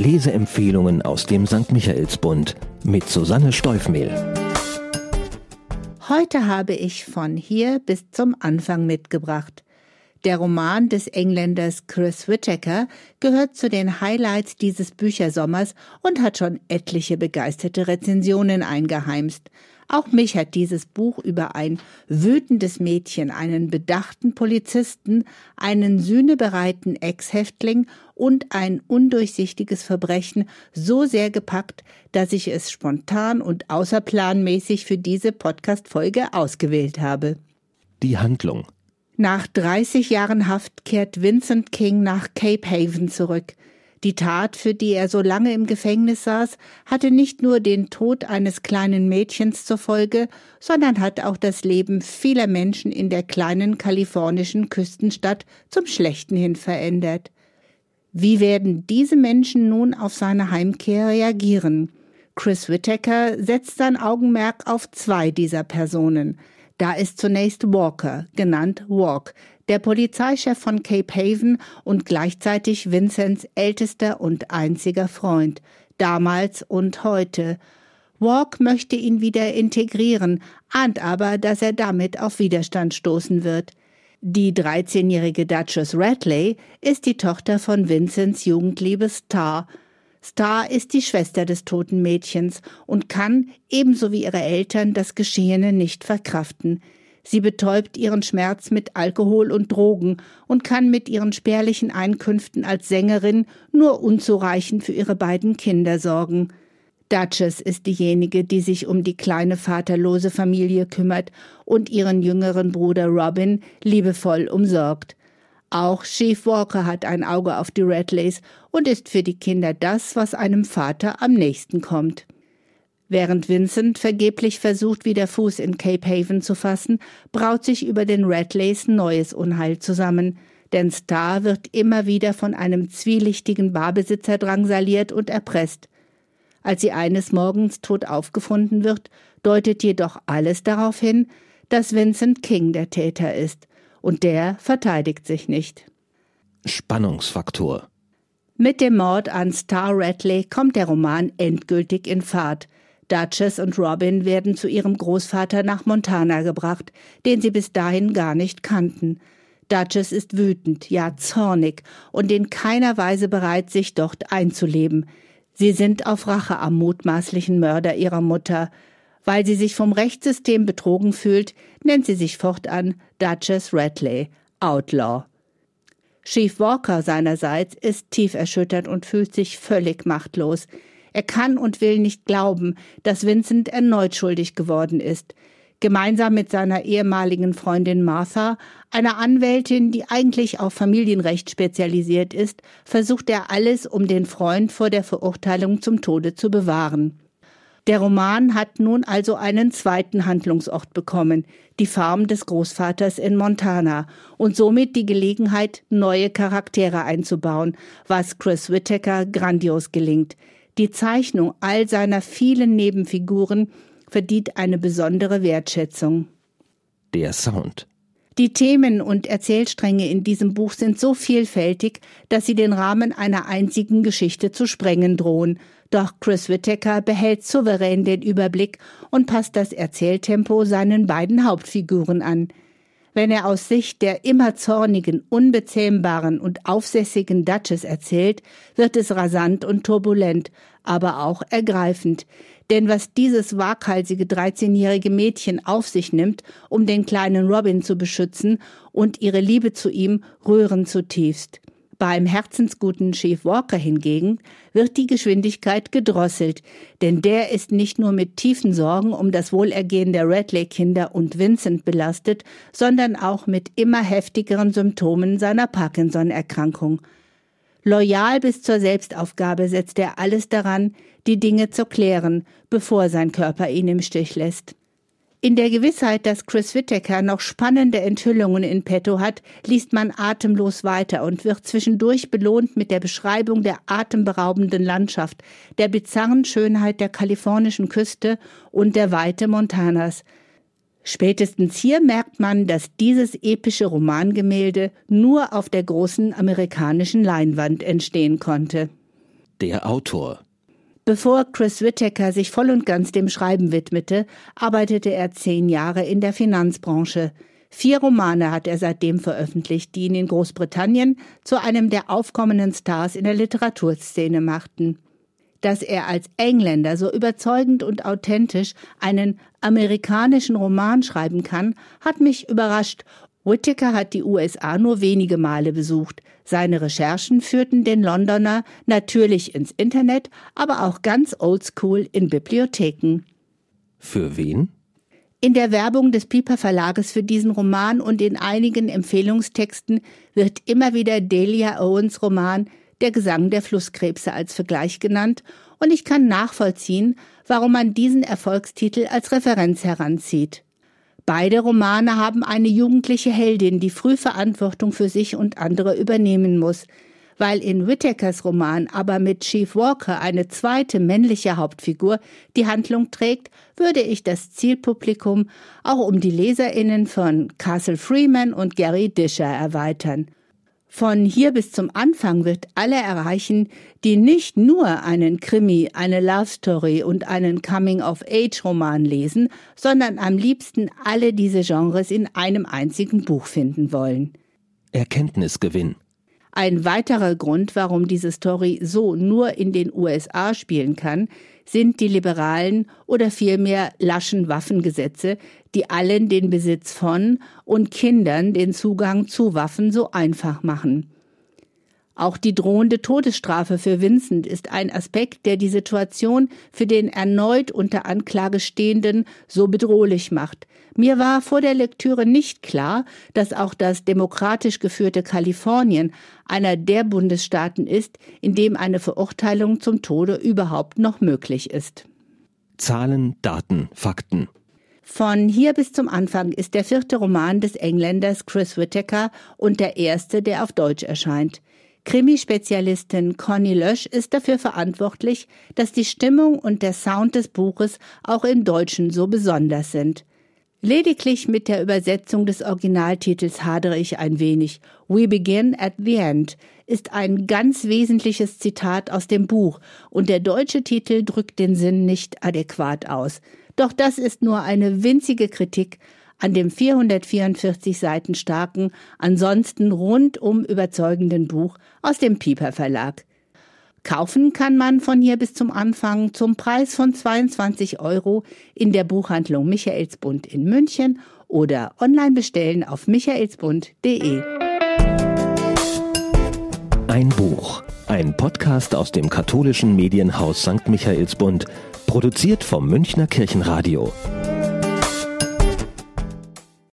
Leseempfehlungen aus dem St. Michaelsbund mit Susanne Steufmehl. Heute habe ich von hier bis zum Anfang mitgebracht. Der Roman des Engländers Chris Whittaker gehört zu den Highlights dieses Büchersommers und hat schon etliche begeisterte Rezensionen eingeheimst. Auch mich hat dieses Buch über ein wütendes Mädchen, einen bedachten Polizisten, einen sühnebereiten Ex-Häftling und ein undurchsichtiges Verbrechen so sehr gepackt, dass ich es spontan und außerplanmäßig für diese Podcast-Folge ausgewählt habe. Die Handlung. Nach 30 Jahren Haft kehrt Vincent King nach Cape Haven zurück. Die Tat, für die er so lange im Gefängnis saß, hatte nicht nur den Tod eines kleinen Mädchens zur Folge, sondern hat auch das Leben vieler Menschen in der kleinen kalifornischen Küstenstadt zum Schlechten hin verändert. Wie werden diese Menschen nun auf seine Heimkehr reagieren? Chris Whittaker setzt sein Augenmerk auf zwei dieser Personen. Da ist zunächst Walker, genannt Walk, der Polizeichef von Cape Haven und gleichzeitig Vincents ältester und einziger Freund, damals und heute. Walk möchte ihn wieder integrieren, ahnt aber, dass er damit auf Widerstand stoßen wird. Die 13-jährige Duchess Radley ist die Tochter von Vincents Jugendliebe Star. Star ist die Schwester des toten Mädchens und kann, ebenso wie ihre Eltern, das Geschehene nicht verkraften. Sie betäubt ihren Schmerz mit Alkohol und Drogen und kann mit ihren spärlichen Einkünften als Sängerin nur unzureichend für ihre beiden Kinder sorgen. Duchess ist diejenige, die sich um die kleine vaterlose Familie kümmert und ihren jüngeren Bruder Robin liebevoll umsorgt. Auch Chief Walker hat ein Auge auf die Radleys und ist für die Kinder das, was einem Vater am nächsten kommt. Während Vincent vergeblich versucht, wieder Fuß in Cape Haven zu fassen, braut sich über den Radleys neues Unheil zusammen. Denn Star wird immer wieder von einem zwielichtigen Barbesitzer drangsaliert und erpresst. Als sie eines Morgens tot aufgefunden wird, deutet jedoch alles darauf hin, dass Vincent King der Täter ist. Und der verteidigt sich nicht. Spannungsfaktor. Mit dem Mord an Star Radley kommt der Roman endgültig in Fahrt. Duchess und Robin werden zu ihrem Großvater nach Montana gebracht, den sie bis dahin gar nicht kannten. Duchess ist wütend, ja zornig und in keiner Weise bereit, sich dort einzuleben. Sie sind auf Rache am mutmaßlichen Mörder ihrer Mutter. Weil sie sich vom Rechtssystem betrogen fühlt, nennt sie sich fortan Duchess Radley, Outlaw. Chief Walker seinerseits ist tief erschüttert und fühlt sich völlig machtlos. Er kann und will nicht glauben, dass Vincent erneut schuldig geworden ist. Gemeinsam mit seiner ehemaligen Freundin Martha, einer Anwältin, die eigentlich auf Familienrecht spezialisiert ist, versucht er alles, um den Freund vor der Verurteilung zum Tode zu bewahren. Der Roman hat nun also einen zweiten Handlungsort bekommen, die Farm des Großvaters in Montana, und somit die Gelegenheit, neue Charaktere einzubauen, was Chris Whittaker grandios gelingt. Die Zeichnung all seiner vielen Nebenfiguren verdient eine besondere Wertschätzung. Der Sound. Die Themen und Erzählstränge in diesem Buch sind so vielfältig, dass sie den Rahmen einer einzigen Geschichte zu sprengen drohen. Doch Chris Whittaker behält souverän den Überblick und passt das Erzähltempo seinen beiden Hauptfiguren an. Wenn er aus Sicht der immer zornigen, unbezähmbaren und aufsässigen Duchess erzählt, wird es rasant und turbulent, aber auch ergreifend. Denn was dieses waghalsige 13-jährige Mädchen auf sich nimmt, um den kleinen Robin zu beschützen und ihre Liebe zu ihm, rühren zutiefst. Beim herzensguten Chief Walker hingegen wird die Geschwindigkeit gedrosselt, denn der ist nicht nur mit tiefen Sorgen um das Wohlergehen der Radley-Kinder und Vincent belastet, sondern auch mit immer heftigeren Symptomen seiner Parkinson-Erkrankung. Loyal bis zur Selbstaufgabe setzt er alles daran, die Dinge zu klären, bevor sein Körper ihn im Stich lässt. In der Gewissheit, dass Chris Whittaker noch spannende Enthüllungen in petto hat, liest man atemlos weiter und wird zwischendurch belohnt mit der Beschreibung der atemberaubenden Landschaft, der bizarren Schönheit der kalifornischen Küste und der Weite Montanas. Spätestens hier merkt man, dass dieses epische Romangemälde nur auf der großen amerikanischen Leinwand entstehen konnte. Der Autor. Bevor Chris Whittaker sich voll und ganz dem Schreiben widmete, arbeitete er zehn Jahre in der Finanzbranche. Vier Romane hat er seitdem veröffentlicht, die ihn in Großbritannien zu einem der aufkommenden Stars in der Literaturszene machten. Dass er als Engländer so überzeugend und authentisch einen amerikanischen Roman schreiben kann, hat mich überrascht Whittaker hat die USA nur wenige Male besucht. Seine Recherchen führten den Londoner natürlich ins Internet, aber auch ganz oldschool in Bibliotheken. Für wen? In der Werbung des Piper Verlages für diesen Roman und in einigen Empfehlungstexten wird immer wieder Delia Owens Roman Der Gesang der Flusskrebse als Vergleich genannt, und ich kann nachvollziehen, warum man diesen Erfolgstitel als Referenz heranzieht. Beide Romane haben eine jugendliche Heldin, die früh Verantwortung für sich und andere übernehmen muss. Weil in Whittakers Roman aber mit Chief Walker eine zweite männliche Hauptfigur die Handlung trägt, würde ich das Zielpublikum auch um die Leserinnen von Castle Freeman und Gary Disher erweitern. Von hier bis zum Anfang wird alle erreichen, die nicht nur einen Krimi, eine Love Story und einen Coming-of-Age-Roman lesen, sondern am liebsten alle diese Genres in einem einzigen Buch finden wollen. Erkenntnisgewinn. Ein weiterer Grund, warum diese Story so nur in den USA spielen kann, sind die liberalen oder vielmehr laschen Waffengesetze, die allen den Besitz von und Kindern den Zugang zu Waffen so einfach machen. Auch die drohende Todesstrafe für Vincent ist ein Aspekt, der die Situation für den erneut unter Anklage stehenden so bedrohlich macht, mir war vor der Lektüre nicht klar, dass auch das demokratisch geführte Kalifornien einer der Bundesstaaten ist, in dem eine Verurteilung zum Tode überhaupt noch möglich ist. Zahlen, Daten, Fakten. Von hier bis zum Anfang ist der vierte Roman des Engländers Chris Whittaker und der erste, der auf Deutsch erscheint. Krimispezialistin Conny Lösch ist dafür verantwortlich, dass die Stimmung und der Sound des Buches auch im Deutschen so besonders sind. Lediglich mit der Übersetzung des Originaltitels hadere ich ein wenig. We begin at the end ist ein ganz wesentliches Zitat aus dem Buch und der deutsche Titel drückt den Sinn nicht adäquat aus. Doch das ist nur eine winzige Kritik an dem 444 Seiten starken, ansonsten rundum überzeugenden Buch aus dem Pieper Verlag. Kaufen kann man von hier bis zum Anfang zum Preis von 22 Euro in der Buchhandlung Michaelsbund in München oder online bestellen auf michaelsbund.de. Ein Buch, ein Podcast aus dem katholischen Medienhaus St. Michaelsbund, produziert vom Münchner Kirchenradio.